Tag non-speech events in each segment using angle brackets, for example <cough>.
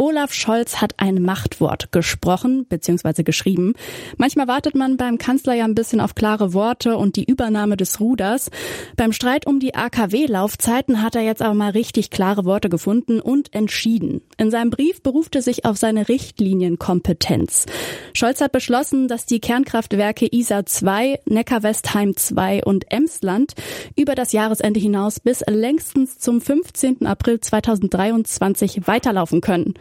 Olaf Scholz hat ein Machtwort gesprochen bzw. geschrieben. Manchmal wartet man beim Kanzler ja ein bisschen auf klare Worte und die Übernahme des Ruders. Beim Streit um die AKW-Laufzeiten hat er jetzt aber mal richtig klare Worte gefunden und entschieden. In seinem Brief beruft er sich auf seine Richtlinienkompetenz. Scholz hat beschlossen, dass die Kernkraftwerke ISA 2, Neckar-Westheim 2 und Emsland über das Jahresende hinaus bis längstens zum 15. April 2023 weiterlaufen können.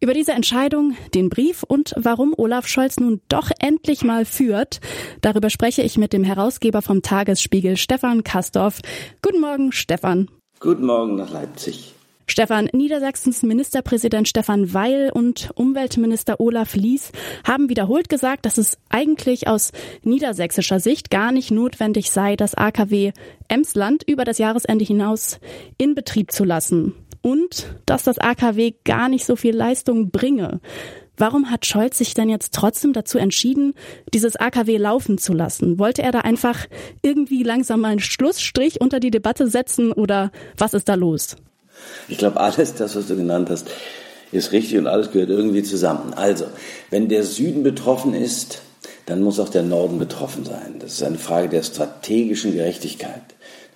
Über diese Entscheidung, den Brief und warum Olaf Scholz nun doch endlich mal führt, darüber spreche ich mit dem Herausgeber vom Tagesspiegel, Stefan Kastorf. Guten Morgen, Stefan. Guten Morgen nach Leipzig. Stefan, Niedersachsens Ministerpräsident Stefan Weil und Umweltminister Olaf Lies haben wiederholt gesagt, dass es eigentlich aus niedersächsischer Sicht gar nicht notwendig sei, das AKW Emsland über das Jahresende hinaus in Betrieb zu lassen und dass das AKW gar nicht so viel Leistung bringe. Warum hat Scholz sich denn jetzt trotzdem dazu entschieden, dieses AKW laufen zu lassen? Wollte er da einfach irgendwie langsam mal einen Schlussstrich unter die Debatte setzen oder was ist da los? Ich glaube, alles das, was du genannt hast, ist richtig und alles gehört irgendwie zusammen. Also, wenn der Süden betroffen ist, dann muss auch der Norden betroffen sein. Das ist eine Frage der strategischen Gerechtigkeit.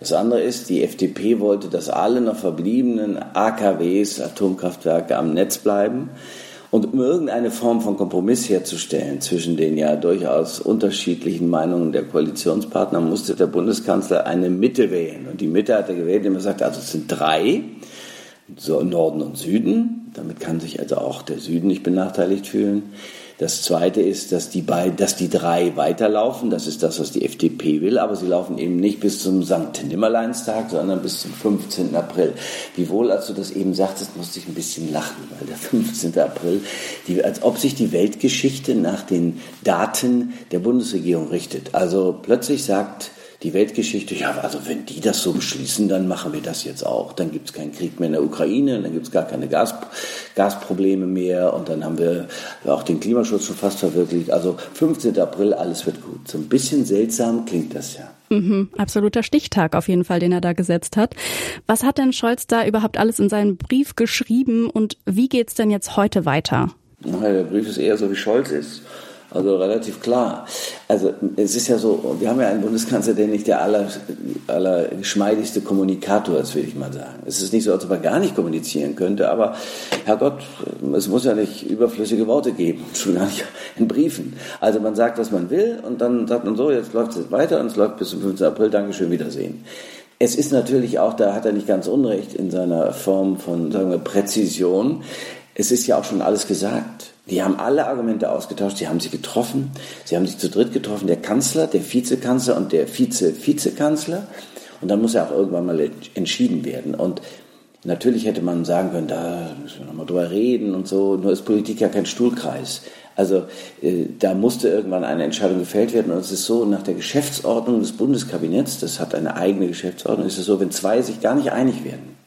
Das andere ist, die FDP wollte, dass alle noch verbliebenen AKWs, Atomkraftwerke am Netz bleiben. Und um irgendeine Form von Kompromiss herzustellen zwischen den ja durchaus unterschiedlichen Meinungen der Koalitionspartner, musste der Bundeskanzler eine Mitte wählen. Und die Mitte hat er gewählt, indem er sagt, also es sind drei, so Norden und Süden. Damit kann sich also auch der Süden nicht benachteiligt fühlen. Das Zweite ist, dass die, beiden, dass die drei weiterlaufen. Das ist das, was die FDP will. Aber sie laufen eben nicht bis zum St. Nimmerleinstag, sondern bis zum 15. April. Wiewohl, als du das eben sagtest, musste ich ein bisschen lachen, weil der 15. April, die, als ob sich die Weltgeschichte nach den Daten der Bundesregierung richtet. Also plötzlich sagt die Weltgeschichte, ja, also wenn die das so beschließen, dann machen wir das jetzt auch. Dann gibt es keinen Krieg mehr in der Ukraine, dann gibt es gar keine Gas, Gasprobleme mehr und dann haben wir auch den Klimaschutz schon fast verwirklicht. Also 15. April, alles wird gut. So ein bisschen seltsam klingt das ja. Mhm, absoluter Stichtag auf jeden Fall, den er da gesetzt hat. Was hat denn Scholz da überhaupt alles in seinem Brief geschrieben und wie geht's denn jetzt heute weiter? der Brief ist eher so, wie Scholz ist. Also relativ klar. Also es ist ja so, wir haben ja einen Bundeskanzler, der nicht der aller, aller geschmeidigste Kommunikator ist, würde ich mal sagen. Es ist nicht so, als ob er gar nicht kommunizieren könnte, aber Herrgott, es muss ja nicht überflüssige Worte geben, <laughs> schon gar nicht in Briefen. Also man sagt, was man will und dann sagt man so, jetzt läuft es weiter und es läuft bis zum 15. April, Dankeschön, Wiedersehen. Es ist natürlich auch, da hat er nicht ganz unrecht in seiner Form von, sagen wir, Präzision. Es ist ja auch schon alles gesagt. Die haben alle Argumente ausgetauscht, sie haben sie getroffen, sie haben sich zu dritt getroffen, der Kanzler, der Vizekanzler und der Vize-Vizekanzler. Und dann muss ja auch irgendwann mal entschieden werden. Und natürlich hätte man sagen können, da müssen wir nochmal drüber reden und so, nur ist Politik ja kein Stuhlkreis. Also äh, da musste irgendwann eine Entscheidung gefällt werden. Und es ist so, nach der Geschäftsordnung des Bundeskabinetts, das hat eine eigene Geschäftsordnung, ist es so, wenn zwei sich gar nicht einig werden,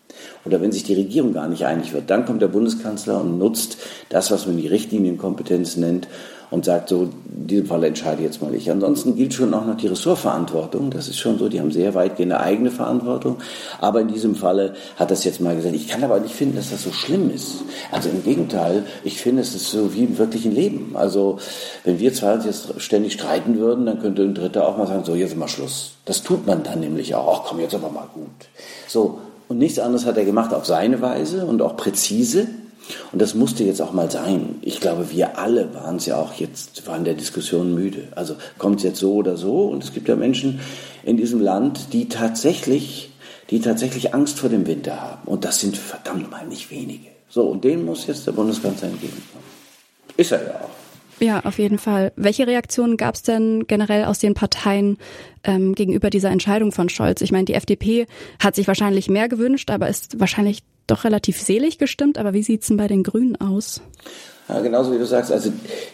oder wenn sich die Regierung gar nicht einig wird, dann kommt der Bundeskanzler und nutzt das, was man die Richtlinienkompetenz nennt und sagt so, in diesem Fall entscheide jetzt mal ich. Ansonsten gilt schon auch noch die Ressortverantwortung. Das ist schon so, die haben sehr weitgehende eigene Verantwortung. Aber in diesem Falle hat das jetzt mal gesagt. Ich kann aber nicht finden, dass das so schlimm ist. Also im Gegenteil, ich finde, es ist so wie im wirklichen Leben. Also wenn wir zwei uns jetzt ständig streiten würden, dann könnte ein Dritter auch mal sagen, so jetzt mal Schluss. Das tut man dann nämlich auch. Ach komm, jetzt aber mal gut. So, und nichts anderes hat er gemacht auf seine Weise und auch präzise. Und das musste jetzt auch mal sein. Ich glaube, wir alle waren es ja auch jetzt, waren der Diskussion müde. Also kommt es jetzt so oder so? Und es gibt ja Menschen in diesem Land, die tatsächlich, die tatsächlich Angst vor dem Winter haben. Und das sind verdammt mal nicht wenige. So, und denen muss jetzt der Bundeskanzler entgegenkommen. Ist er ja auch. Ja, auf jeden Fall. Welche Reaktionen gab es denn generell aus den Parteien ähm, gegenüber dieser Entscheidung von Scholz? Ich meine, die FDP hat sich wahrscheinlich mehr gewünscht, aber ist wahrscheinlich doch relativ selig gestimmt. Aber wie sieht's denn bei den Grünen aus? Ja, genauso wie du sagst, also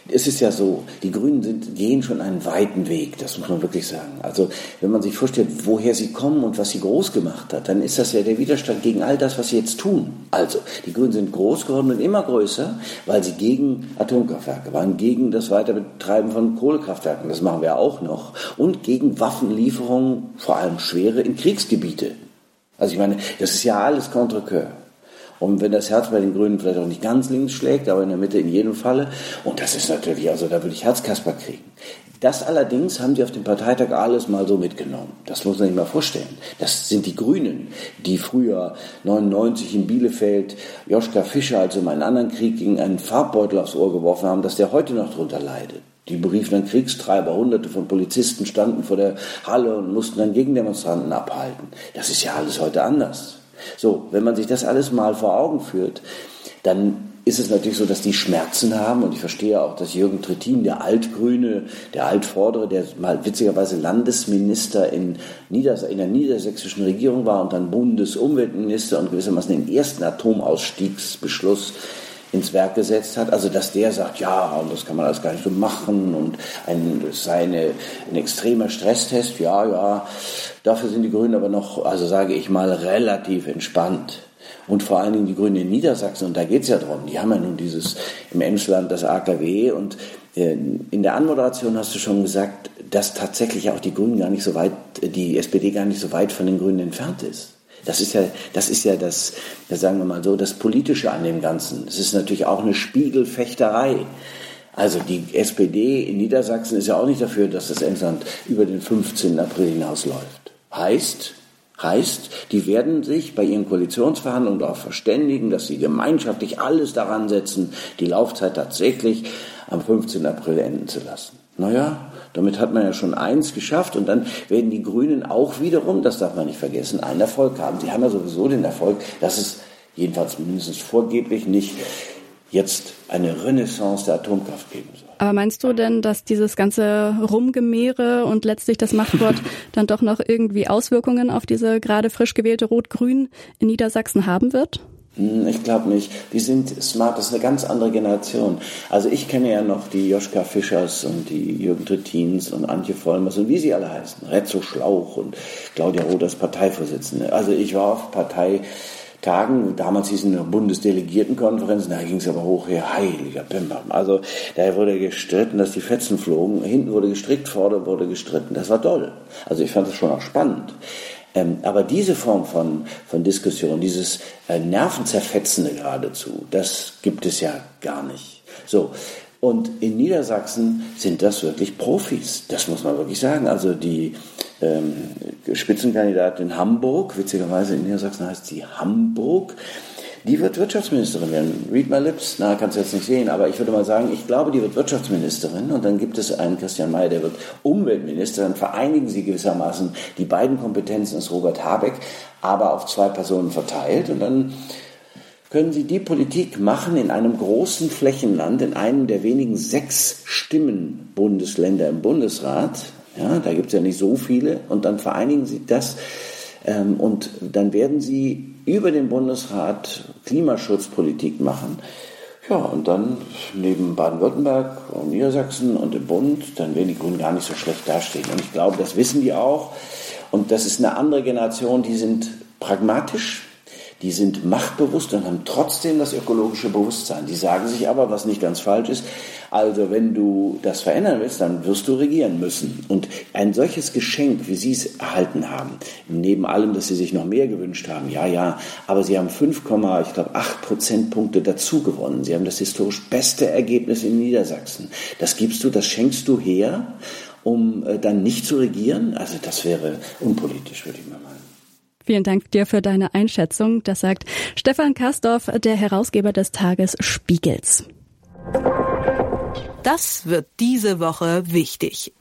es ist ja so, die Grünen sind, gehen schon einen weiten Weg, das muss man wirklich sagen. Also wenn man sich vorstellt, woher sie kommen und was sie groß gemacht hat, dann ist das ja der Widerstand gegen all das, was sie jetzt tun. Also die Grünen sind groß geworden und immer größer, weil sie gegen Atomkraftwerke waren, gegen das Weiterbetreiben von Kohlekraftwerken, das machen wir auch noch, und gegen Waffenlieferungen, vor allem schwere, in Kriegsgebiete. Also ich meine, das ist ja alles contre -cœur. Und wenn das Herz bei den Grünen vielleicht auch nicht ganz links schlägt, aber in der Mitte in jedem Falle, und das ist natürlich, also da würde ich Herzkasper kriegen. Das allerdings haben sie auf dem Parteitag alles mal so mitgenommen. Das muss man sich mal vorstellen. Das sind die Grünen, die früher 99 in Bielefeld Joschka Fischer, also um einen anderen Krieg, gegen einen Farbbeutel aufs Ohr geworfen haben, dass der heute noch drunter leidet. Die beriefen dann Kriegstreiber, hunderte von Polizisten standen vor der Halle und mussten dann Gegendemonstranten abhalten. Das ist ja alles heute anders. So, wenn man sich das alles mal vor Augen führt, dann ist es natürlich so, dass die Schmerzen haben. Und ich verstehe auch, dass Jürgen Trittin, der Altgrüne, der Altvordere, der mal witzigerweise Landesminister in, Nieders in der niedersächsischen Regierung war und dann Bundesumweltminister und gewissermaßen den ersten Atomausstiegsbeschluss ins Werk gesetzt hat. Also dass der sagt, ja, und das kann man alles gar nicht so machen und ein, das sei eine, ein extremer Stresstest, ja, ja. Dafür sind die Grünen aber noch, also sage ich mal, relativ entspannt. Und vor allen Dingen die Grünen in Niedersachsen, und da geht es ja drum, die haben ja nun dieses im Emsland das AKW und äh, in der Anmoderation hast du schon gesagt, dass tatsächlich auch die Grünen gar nicht so weit, die SPD gar nicht so weit von den Grünen entfernt ist. Das ist ja, das ist ja das, sagen wir mal so, das Politische an dem Ganzen. Es ist natürlich auch eine Spiegelfechterei. Also die SPD in Niedersachsen ist ja auch nicht dafür, dass das Emsland über den 15. April hinausläuft. Heißt, heißt, die werden sich bei ihren Koalitionsverhandlungen darauf verständigen, dass sie gemeinschaftlich alles daran setzen, die Laufzeit tatsächlich am 15. April enden zu lassen. Naja, damit hat man ja schon eins geschafft und dann werden die Grünen auch wiederum, das darf man nicht vergessen, einen Erfolg haben. Sie haben ja sowieso den Erfolg, dass es jedenfalls mindestens vorgeblich nicht jetzt eine Renaissance der Atomkraft geben soll. Aber meinst du denn, dass dieses ganze Rumgemehre und letztlich das Machtwort <laughs> dann doch noch irgendwie Auswirkungen auf diese gerade frisch gewählte Rot-Grün in Niedersachsen haben wird? Hm, ich glaube nicht. Die sind smart, das ist eine ganz andere Generation. Also ich kenne ja noch die Joschka Fischers und die Jürgen Trittins und Antje Vollmers und wie sie alle heißen. Retzo Schlauch und Claudia Roth als Parteivorsitzende. Also ich war auf Parteitagen, damals hießen eine Bundesdelegiertenkonferenzen, da ging es aber hoch her, heiliger Pimper. Also da wurde gestritten, dass die Fetzen flogen, hinten wurde gestrickt, vorne wurde gestritten. Das war toll. Also ich fand das schon auch spannend. Ähm, aber diese Form von, von Diskussion, dieses äh, Nervenzerfetzende geradezu, das gibt es ja gar nicht. So. Und in Niedersachsen sind das wirklich Profis. Das muss man wirklich sagen. Also die ähm, Spitzenkandidatin Hamburg, witzigerweise in Niedersachsen heißt sie Hamburg, die wird Wirtschaftsministerin werden. Read my lips. Na, kannst du jetzt nicht sehen, aber ich würde mal sagen, ich glaube, die wird Wirtschaftsministerin und dann gibt es einen Christian Mayer, der wird Umweltminister. Dann vereinigen sie gewissermaßen die beiden Kompetenzen des Robert Habeck, aber auf zwei Personen verteilt und dann können Sie die Politik machen in einem großen Flächenland, in einem der wenigen sechs Stimmen-Bundesländer im Bundesrat. Ja, da gibt es ja nicht so viele. Und dann vereinigen Sie das ähm, und dann werden Sie über den Bundesrat Klimaschutzpolitik machen. Ja, und dann neben Baden-Württemberg und Niedersachsen und dem Bund, dann werden die Grünen gar nicht so schlecht dastehen. Und ich glaube, das wissen die auch. Und das ist eine andere Generation, die sind pragmatisch, die sind machtbewusst und haben trotzdem das ökologische Bewusstsein. Die sagen sich aber, was nicht ganz falsch ist, also wenn du das verändern willst, dann wirst du regieren müssen. Und ein solches Geschenk, wie Sie es erhalten haben, neben allem, dass Sie sich noch mehr gewünscht haben, ja, ja, aber Sie haben 5, ich glaube 8 Prozentpunkte dazu gewonnen. Sie haben das historisch beste Ergebnis in Niedersachsen. Das gibst du, das schenkst du her, um äh, dann nicht zu regieren. Also das wäre unpolitisch, würde ich mal meinen. Vielen Dank dir für deine Einschätzung. Das sagt Stefan Kastorf, der Herausgeber des Tages Spiegels. Das wird diese Woche wichtig.